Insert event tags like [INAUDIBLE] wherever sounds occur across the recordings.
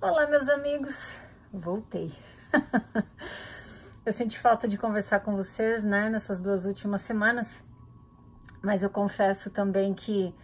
Olá, meus amigos, voltei. [LAUGHS] eu senti falta de conversar com vocês, né, nessas duas últimas semanas, mas eu confesso também que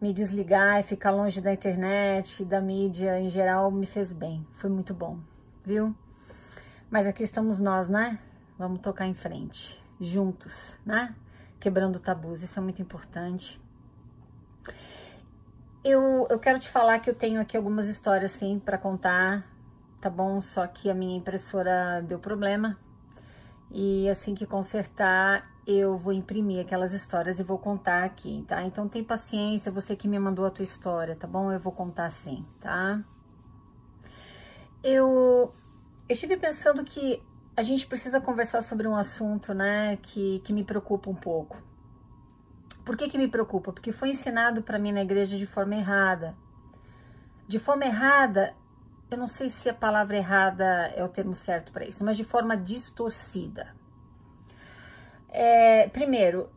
me desligar e ficar longe da internet, da mídia em geral, me fez bem, foi muito bom, viu? Mas aqui estamos nós, né? Vamos tocar em frente, juntos, né? Quebrando tabus, isso é muito importante. Eu, eu quero te falar que eu tenho aqui algumas histórias, sim, para contar, tá bom? Só que a minha impressora deu problema. E assim que consertar, eu vou imprimir aquelas histórias e vou contar aqui, tá? Então tem paciência, você que me mandou a tua história, tá bom? Eu vou contar sim, tá? Eu, eu estive pensando que a gente precisa conversar sobre um assunto, né, que, que me preocupa um pouco. Por que que me preocupa? Porque foi ensinado para mim na igreja de forma errada. De forma errada, eu não sei se a palavra errada é o termo certo para isso, mas de forma distorcida. É, primeiro,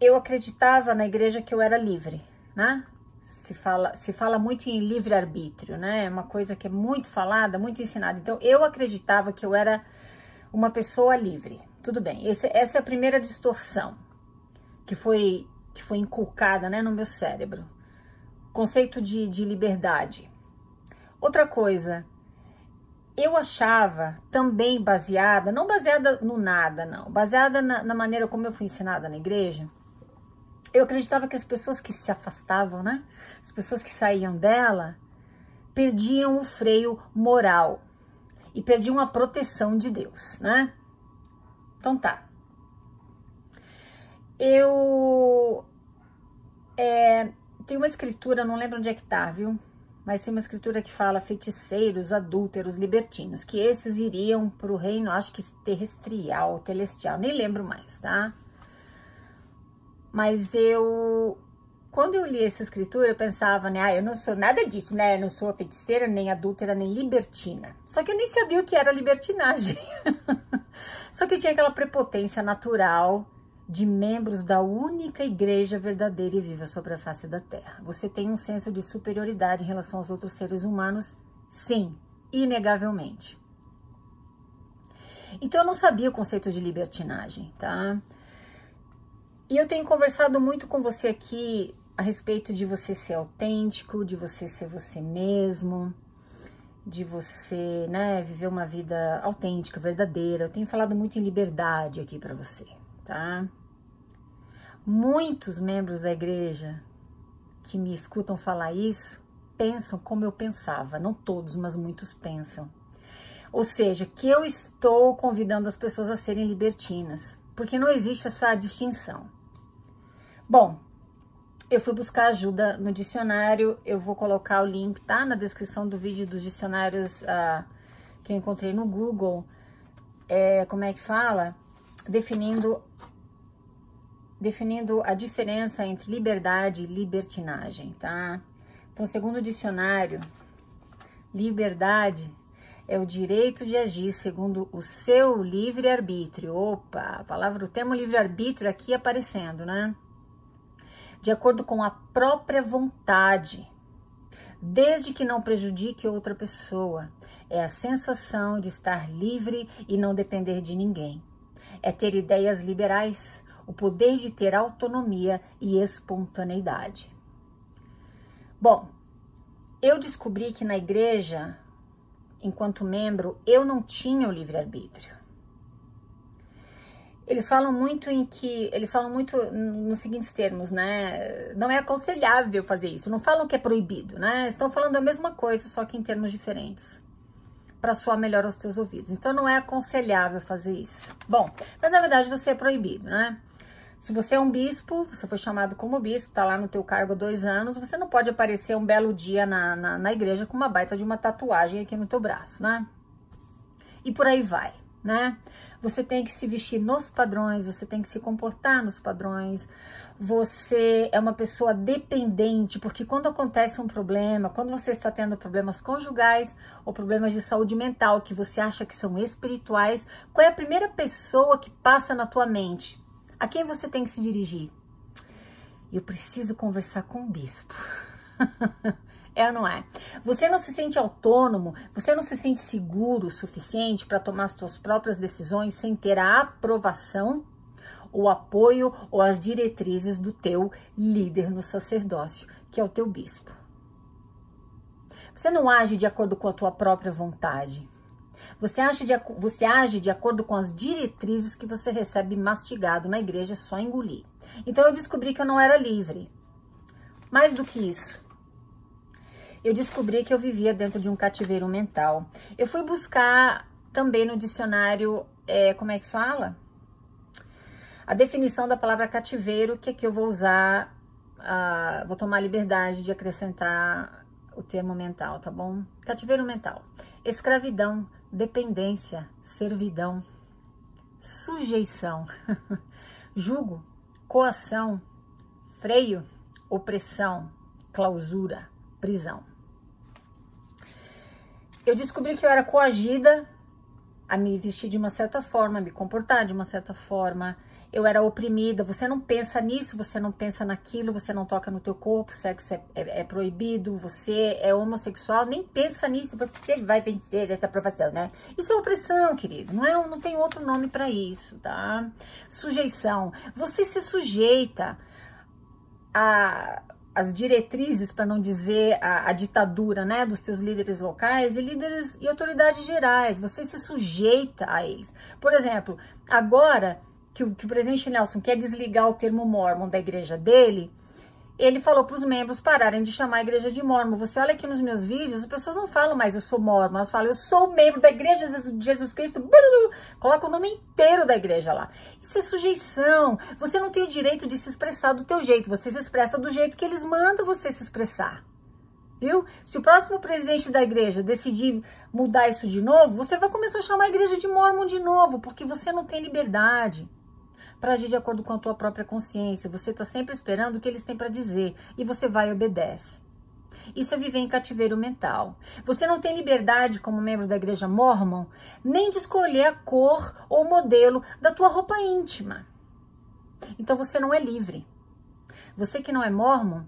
eu acreditava na igreja que eu era livre, né? Se fala, se fala muito em livre-arbítrio, né? É uma coisa que é muito falada, muito ensinada. Então, eu acreditava que eu era uma pessoa livre. Tudo bem, Esse, essa é a primeira distorção que foi, que foi inculcada né, no meu cérebro. Conceito de, de liberdade. Outra coisa, eu achava também baseada, não baseada no nada, não, baseada na, na, maneira como eu fui ensinada na igreja, eu acreditava que as pessoas que se afastavam, né, as pessoas que saíam dela, perdiam o freio moral e perdiam a proteção de Deus, né? Então tá eu é, tem uma escritura, não lembro onde é que tá, viu? Mas tem uma escritura que fala feiticeiros, adúlteros, libertinos, que esses iriam para o reino, acho que terrestrial, celestial, nem lembro mais, tá? Mas eu, quando eu li essa escritura, eu pensava, né, ah, eu não sou nada disso, né, eu não sou feiticeira, nem adúltera, nem libertina. Só que eu nem sabia o que era libertinagem. [LAUGHS] Só que tinha aquela prepotência natural de membros da única igreja verdadeira e viva sobre a face da terra. Você tem um senso de superioridade em relação aos outros seres humanos? Sim, inegavelmente. Então eu não sabia o conceito de libertinagem, tá? E eu tenho conversado muito com você aqui a respeito de você ser autêntico, de você ser você mesmo, de você, né, viver uma vida autêntica, verdadeira. Eu tenho falado muito em liberdade aqui para você, tá? Muitos membros da igreja que me escutam falar isso pensam como eu pensava, não todos, mas muitos pensam. Ou seja, que eu estou convidando as pessoas a serem libertinas, porque não existe essa distinção. Bom, eu fui buscar ajuda no dicionário, eu vou colocar o link, tá? Na descrição do vídeo dos dicionários uh, que eu encontrei no Google. É, como é que fala? Definindo definindo a diferença entre liberdade e libertinagem, tá? Então, segundo o dicionário, liberdade é o direito de agir segundo o seu livre-arbítrio. Opa, a palavra, o termo livre-arbítrio aqui aparecendo, né? De acordo com a própria vontade, desde que não prejudique outra pessoa. É a sensação de estar livre e não depender de ninguém. É ter ideias liberais, o poder de ter autonomia e espontaneidade. Bom, eu descobri que na igreja, enquanto membro, eu não tinha o livre-arbítrio. Eles falam muito em que, eles falam muito nos seguintes termos, né? Não é aconselhável fazer isso. Não falam que é proibido, né? Estão falando a mesma coisa, só que em termos diferentes para soar melhor aos teus ouvidos. Então não é aconselhável fazer isso. Bom, mas na verdade você é proibido, né? Se você é um bispo, você foi chamado como bispo, tá lá no teu cargo há dois anos, você não pode aparecer um belo dia na, na, na igreja com uma baita de uma tatuagem aqui no teu braço, né? E por aí vai, né? Você tem que se vestir nos padrões, você tem que se comportar nos padrões, você é uma pessoa dependente, porque quando acontece um problema, quando você está tendo problemas conjugais ou problemas de saúde mental que você acha que são espirituais, qual é a primeira pessoa que passa na tua mente? A quem você tem que se dirigir? Eu preciso conversar com o bispo. [LAUGHS] É ou não é? Você não se sente autônomo, você não se sente seguro o suficiente para tomar as suas próprias decisões sem ter a aprovação, o apoio ou as diretrizes do teu líder no sacerdócio, que é o teu bispo. Você não age de acordo com a tua própria vontade. Você, age de, você age de acordo com as diretrizes que você recebe mastigado na igreja, só engolir. Então eu descobri que eu não era livre. Mais do que isso, eu descobri que eu vivia dentro de um cativeiro mental. Eu fui buscar também no dicionário, é, como é que fala? A definição da palavra cativeiro, que aqui eu vou usar, uh, vou tomar liberdade de acrescentar o termo mental, tá bom? Cativeiro mental. Escravidão, dependência, servidão, sujeição, [LAUGHS] jugo, coação, freio, opressão, clausura, prisão. Eu descobri que eu era coagida a me vestir de uma certa forma, me comportar de uma certa forma, eu era oprimida, você não pensa nisso, você não pensa naquilo, você não toca no teu corpo, sexo é, é, é, proibido, você é homossexual, nem pensa nisso, você vai vencer essa aprovação, né? Isso é opressão, querido, não, é, não tem outro nome para isso, tá? Sujeição, você se sujeita a as diretrizes, para não dizer a, a, ditadura, né, dos teus líderes locais e líderes e autoridades gerais, você se sujeita a eles. Por exemplo, agora que o, que o presidente Nelson quer desligar o termo mormon da igreja dele, ele falou para os membros pararem de chamar a igreja de mormon. Você olha aqui nos meus vídeos, as pessoas não falam mais eu sou mormon, elas falam eu sou membro da igreja de Jesus Cristo. Coloca o nome inteiro da igreja lá. Isso é sujeição. Você não tem o direito de se expressar do teu jeito. Você se expressa do jeito que eles mandam você se expressar. Viu? Se o próximo presidente da igreja decidir mudar isso de novo, você vai começar a chamar a igreja de mormon de novo, porque você não tem liberdade para agir de acordo com a tua própria consciência. Você está sempre esperando o que eles têm para dizer e você vai e obedece. Isso é viver em cativeiro mental. Você não tem liberdade como membro da igreja mormon nem de escolher a cor ou modelo da tua roupa íntima. Então você não é livre. Você que não é mormon,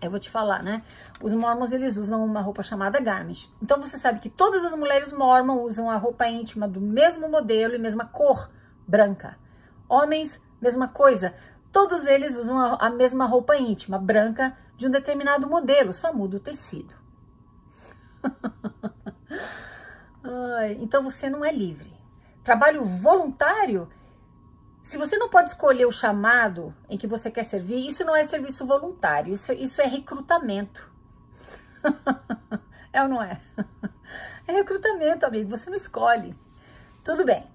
eu vou te falar, né? Os mormons eles usam uma roupa chamada garment. Então você sabe que todas as mulheres mormon usam a roupa íntima do mesmo modelo e mesma cor branca. Homens, mesma coisa. Todos eles usam a, mesma roupa íntima, branca, de um determinado modelo, só muda o tecido. [LAUGHS] Então você não é livre. Trabalho voluntário, se você não pode escolher o chamado em que você quer servir, isso não é serviço voluntário, isso, isso é recrutamento. [LAUGHS] é ou não é? [LAUGHS] É recrutamento, amigo, você não escolhe. Tudo bem.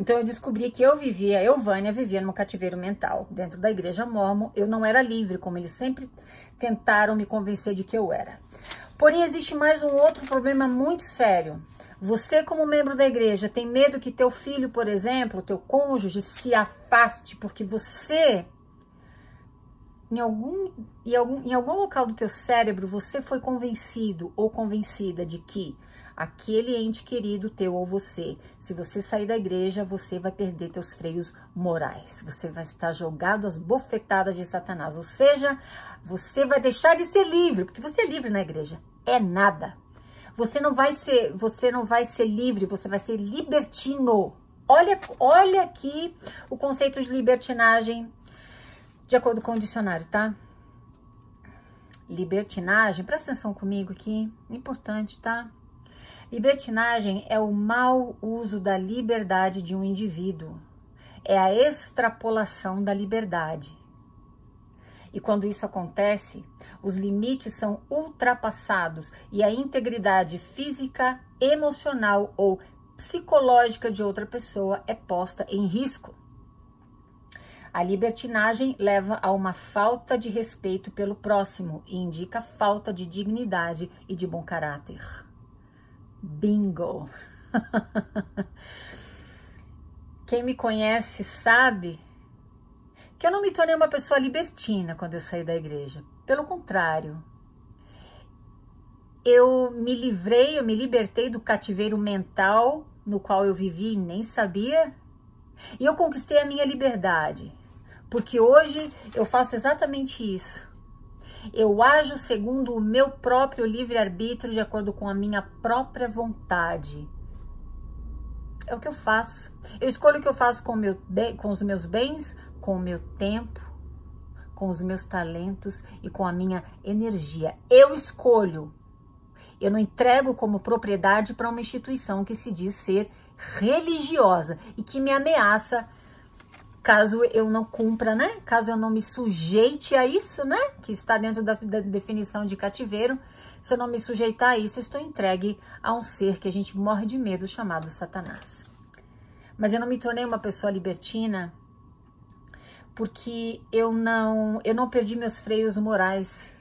Então eu descobri que eu vivia, eu, Vânia, vivia num cativeiro mental dentro da igreja mormon. Eu não era livre, como eles sempre tentaram me convencer de que eu era. Porém, existe mais um outro problema muito sério. Você, como membro da igreja, tem medo que teu filho, por exemplo, teu cônjuge, se afaste porque você, em algum, em algum, em algum local do teu cérebro, você foi convencido ou convencida de que aquele ente querido teu ou você. Se você sair da igreja, você vai perder teus freios morais. Você vai estar jogado às bofetadas de Satanás. Ou seja, você vai deixar de ser livre, porque você é livre na igreja. É nada. Você não vai ser, você não vai ser livre, você vai ser libertino. Olha, olha aqui o conceito de libertinagem de acordo com o dicionário, tá? Libertinagem, presta atenção comigo aqui, importante, tá? Libertinagem é o mau uso da liberdade de um indivíduo, é a extrapolação da liberdade. E quando isso acontece, os limites são ultrapassados e a integridade física, emocional ou psicológica de outra pessoa é posta em risco. A libertinagem leva a uma falta de respeito pelo próximo e indica falta de dignidade e de bom caráter. Bingo! Quem me conhece sabe que eu não me tornei uma pessoa libertina quando eu saí da igreja. Pelo contrário, eu me livrei, eu me libertei do cativeiro mental no qual eu vivi e nem sabia. E eu conquistei a minha liberdade, porque hoje eu faço exatamente isso. Eu ajo segundo o meu próprio livre-arbítrio, de acordo com a minha própria vontade. É o que eu faço. Eu escolho o que eu faço com, meu, com os meus bens, com o meu tempo, com os meus talentos e com a minha energia. Eu escolho. Eu não entrego como propriedade para uma instituição que se diz ser religiosa e que me ameaça caso eu não cumpra, né? Caso eu não me sujeite a isso, né? Que está dentro da, da, definição de cativeiro. Se eu não me sujeitar a isso, estou entregue a um ser que a gente morre de medo, chamado Satanás. Mas eu não me tornei uma pessoa libertina porque eu não, eu não perdi meus freios morais.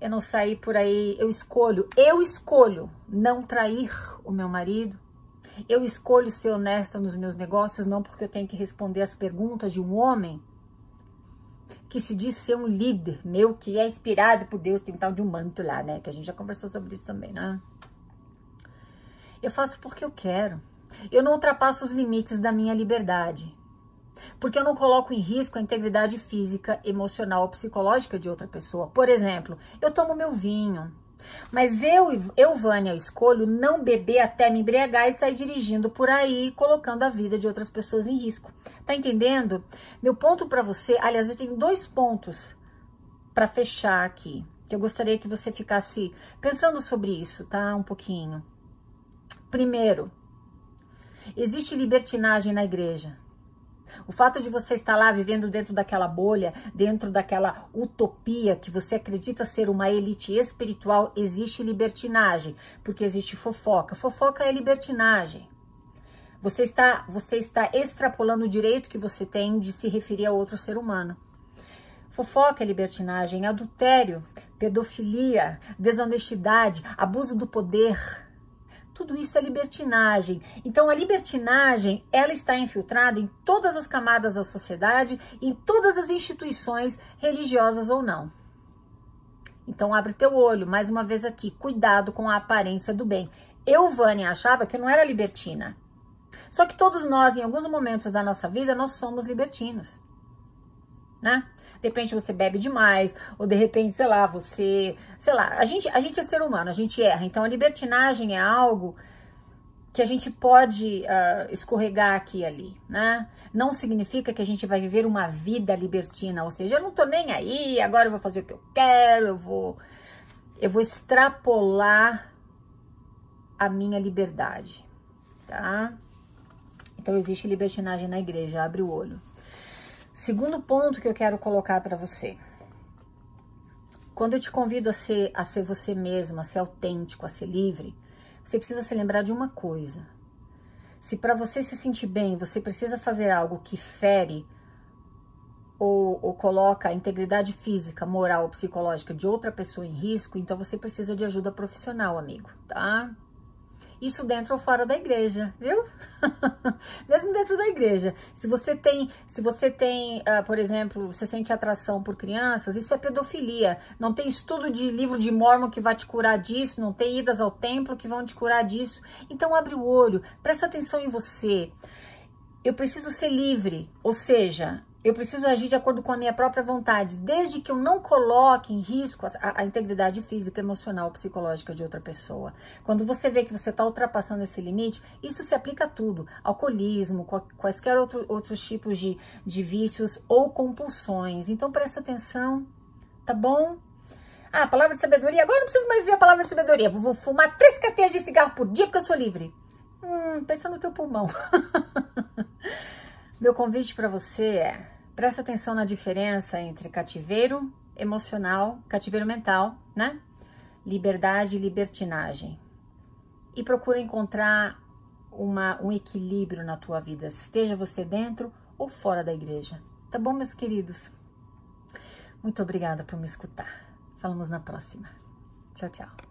Eu não saí por aí, eu escolho, eu escolho não trair o meu marido. Eu escolho ser honesta nos meus negócios não porque eu tenho que responder as perguntas de um homem que se diz ser um líder meu, que é inspirado por Deus, tem tal de um manto lá, né? Que a gente já conversou sobre isso também, né? Eu faço porque eu quero. Eu não ultrapasso os limites da minha liberdade porque eu não coloco em risco a integridade física, emocional ou psicológica de outra pessoa. Por exemplo, eu tomo meu vinho, mas eu, eu, Vânia, escolho não beber até me embriagar e sair dirigindo por aí, colocando a vida de outras pessoas em risco. Tá entendendo? Meu ponto para você, aliás, eu tenho dois pontos para fechar aqui, que eu gostaria que você ficasse pensando sobre isso, tá? Um pouquinho. Primeiro, existe libertinagem na igreja. O fato de você estar lá vivendo dentro daquela bolha, dentro daquela utopia que você acredita ser uma elite espiritual, existe libertinagem, porque existe fofoca. Fofoca é libertinagem. Você está, você está extrapolando o direito que você tem de se referir a outro ser humano. Fofoca é libertinagem, adultério, pedofilia, desonestidade, abuso do poder, tudo isso é libertinagem. Então a libertinagem, ela está infiltrada em todas as camadas da sociedade, em todas as instituições religiosas ou não. Então abre teu olho, mais uma vez aqui, cuidado com a aparência do bem. Eu, Vânia, achava que eu não era libertina. Só que todos nós, em alguns momentos da nossa vida, nós somos libertinos. Né? De repente você bebe demais, ou de repente, sei lá, você, sei lá, a gente, a gente é ser humano, a gente erra. Então a libertinagem é algo que a gente pode uh, escorregar aqui e ali, né? Não significa que a gente vai viver uma vida libertina, ou seja, eu não tô nem aí, agora eu vou fazer o que eu quero, eu vou eu vou extrapolar a minha liberdade, tá? Então existe libertinagem na igreja, abre o olho. Segundo ponto que eu quero colocar para você. Quando eu te convido a ser, a ser você mesmo, a ser autêntico, a ser livre, você precisa se lembrar de uma coisa. Se para você se sentir bem, você precisa fazer algo que fere ou, ou, coloca a integridade física, moral ou psicológica de outra pessoa em risco, então você precisa de ajuda profissional, amigo, tá? Isso dentro ou fora da igreja, viu? [LAUGHS] Mesmo dentro da igreja. Se você tem, se você tem, uh, por exemplo, você sente atração por crianças, isso é pedofilia. Não tem estudo de livro de Mormon que vai te curar disso, não tem idas ao templo que vão te curar disso. Então abre o olho, presta atenção em você. Eu preciso ser livre, ou seja, eu preciso agir de acordo com a minha própria vontade, desde que eu não coloque em risco a, a integridade física, emocional, psicológica de outra pessoa. Quando você vê que você está ultrapassando esse limite, isso se aplica a tudo: alcoolismo, quaisquer outro, outros tipos de, de vícios ou compulsões. Então presta atenção, tá bom? Ah, palavra de sabedoria. Agora não preciso mais ver a palavra de sabedoria. Vou fumar três carteiras de cigarro por dia porque eu sou livre. Hum, pensa no teu pulmão. [LAUGHS] Meu convite para você é Presta atenção na diferença entre cativeiro emocional, cativeiro mental, né? Liberdade e libertinagem. E procura encontrar uma, um equilíbrio na tua vida, esteja você dentro ou fora da igreja. Tá bom, meus queridos? Muito obrigada por me escutar. Falamos na próxima. Tchau, tchau.